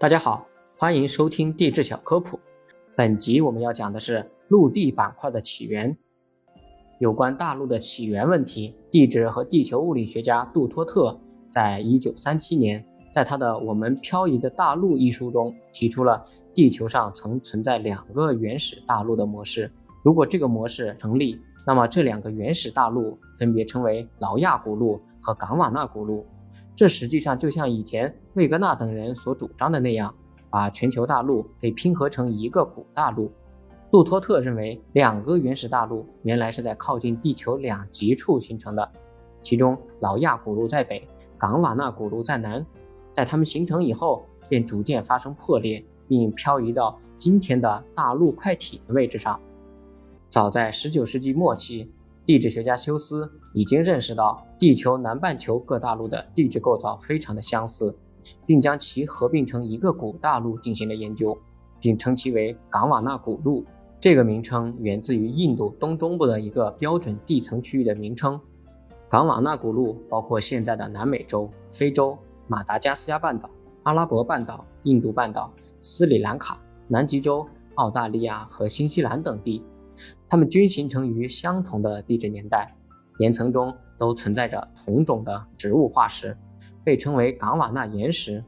大家好，欢迎收听地质小科普。本集我们要讲的是陆地板块的起源。有关大陆的起源问题，地质和地球物理学家杜托特在一九三七年，在他的《我们漂移的大陆》一书中提出了地球上曾存在两个原始大陆的模式。如果这个模式成立，那么这两个原始大陆分别称为劳亚古陆和冈瓦纳古陆。这实际上就像以前魏格纳等人所主张的那样，把全球大陆给拼合成一个古大陆。杜托特认为，两个原始大陆原来是在靠近地球两极处形成的，其中老亚古陆在北，冈瓦纳古陆在南。在它们形成以后，便逐渐发生破裂，并漂移到今天的大陆块体的位置上。早在19世纪末期，地质学家休斯已经认识到地球南半球各大陆的地质构造非常的相似，并将其合并成一个古大陆进行了研究，并称其为冈瓦纳古陆。这个名称源自于印度东中部的一个标准地层区域的名称。冈瓦纳古陆包括现在的南美洲、非洲、马达加斯加半岛、阿拉伯半岛、印度半岛、斯里兰卡、南极洲、澳大利亚和新西兰等地。它们均形成于相同的地质年代，岩层中都存在着同种的植物化石，被称为冈瓦纳岩石。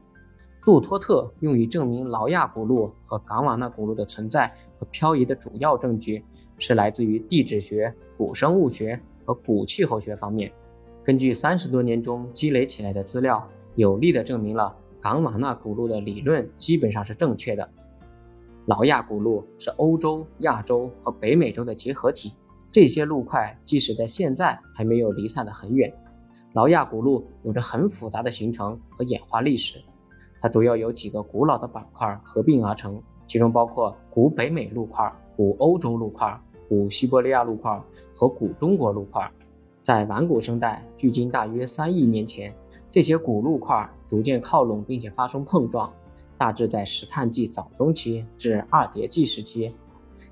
杜托特用于证明劳亚古陆和冈瓦纳古陆的存在和漂移的主要证据，是来自于地质学、古生物学和古气候学方面。根据三十多年中积累起来的资料，有力地证明了冈瓦纳古陆的理论基本上是正确的。劳亚古陆是欧洲、亚洲和北美洲的结合体，这些陆块即使在现在还没有离散得很远。劳亚古陆有着很复杂的形成和演化历史，它主要由几个古老的板块合并而成，其中包括古北美陆块、古欧洲陆块、古西伯利亚陆块和古中国陆块。在晚古生代，距今大约三亿年前，这些古陆块逐渐靠拢，并且发生碰撞。大致在石炭纪早中期至二叠纪时期，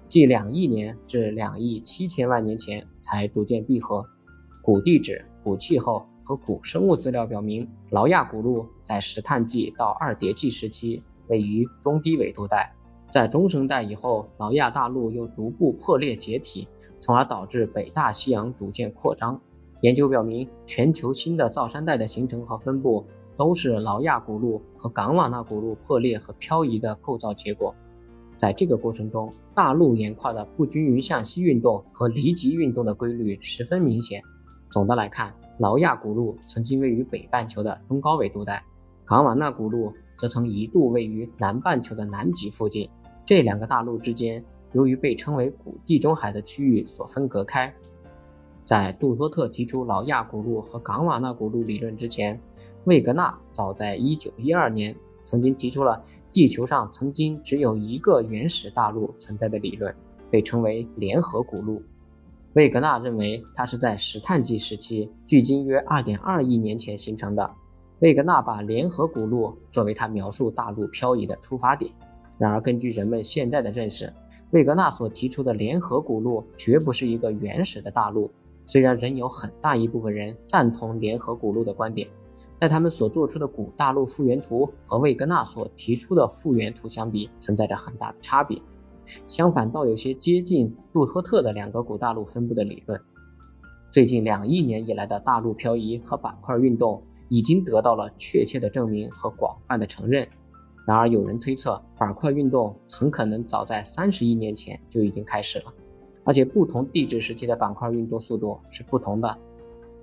即两亿年至两亿七千万年前才逐渐闭合。古地质、古气候和古生物资料表明，劳亚古陆在石炭纪到二叠纪时期位于中低纬度带，在中生代以后，劳亚大陆又逐步破裂解体，从而导致北大西洋逐渐扩张。研究表明，全球新的造山带的形成和分布。都是劳亚古陆和冈瓦纳古陆破裂和漂移的构造结果。在这个过程中，大陆岩块的不均匀向西运动和离极运动的规律十分明显。总的来看，劳亚古陆曾经位于北半球的中高纬度带，冈瓦纳古陆则曾一度位于南半球的南极附近。这两个大陆之间，由于被称为古地中海的区域所分隔开。在杜托特提出老亚古陆和冈瓦纳古陆理论之前，魏格纳早在1912年曾经提出了地球上曾经只有一个原始大陆存在的理论，被称为联合古陆。魏格纳认为它是在石炭纪时期，距今约2.2亿年前形成的。魏格纳把联合古陆作为他描述大陆漂移的出发点。然而，根据人们现在的认识，魏格纳所提出的联合古陆绝不是一个原始的大陆。虽然仍有很大一部分人赞同联合古陆的观点，但他们所做出的古大陆复原图和魏格纳所提出的复原图相比，存在着很大的差别。相反，倒有些接近路托特的两个古大陆分布的理论。最近两亿年以来的大陆漂移和板块运动已经得到了确切的证明和广泛的承认。然而，有人推测，板块运动很可能早在三十亿年前就已经开始了。而且不同地质时期的板块运动速度是不同的，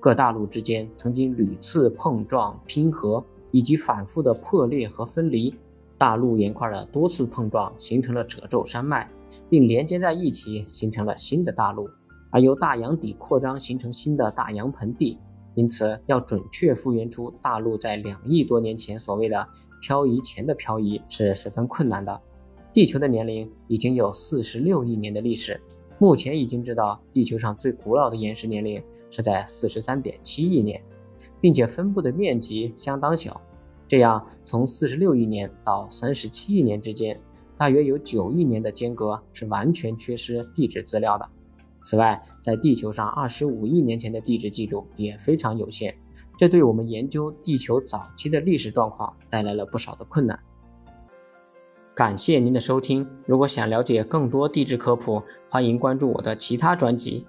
各大陆之间曾经屡次碰撞、拼合以及反复的破裂和分离，大陆岩块的多次碰撞形成了褶皱山脉，并连接在一起形成了新的大陆，而由大洋底扩张形成新的大洋盆地。因此，要准确复原出大陆在两亿多年前所谓的漂移前的漂移是十分困难的。地球的年龄已经有四十六亿年的历史。目前已经知道，地球上最古老的岩石年龄是在四十三点七亿年，并且分布的面积相当小。这样，从四十六亿年到三十七亿年之间，大约有九亿年的间隔是完全缺失地质资料的。此外，在地球上二十五亿年前的地质记录也非常有限，这对我们研究地球早期的历史状况带来了不少的困难。感谢您的收听。如果想了解更多地质科普，欢迎关注我的其他专辑。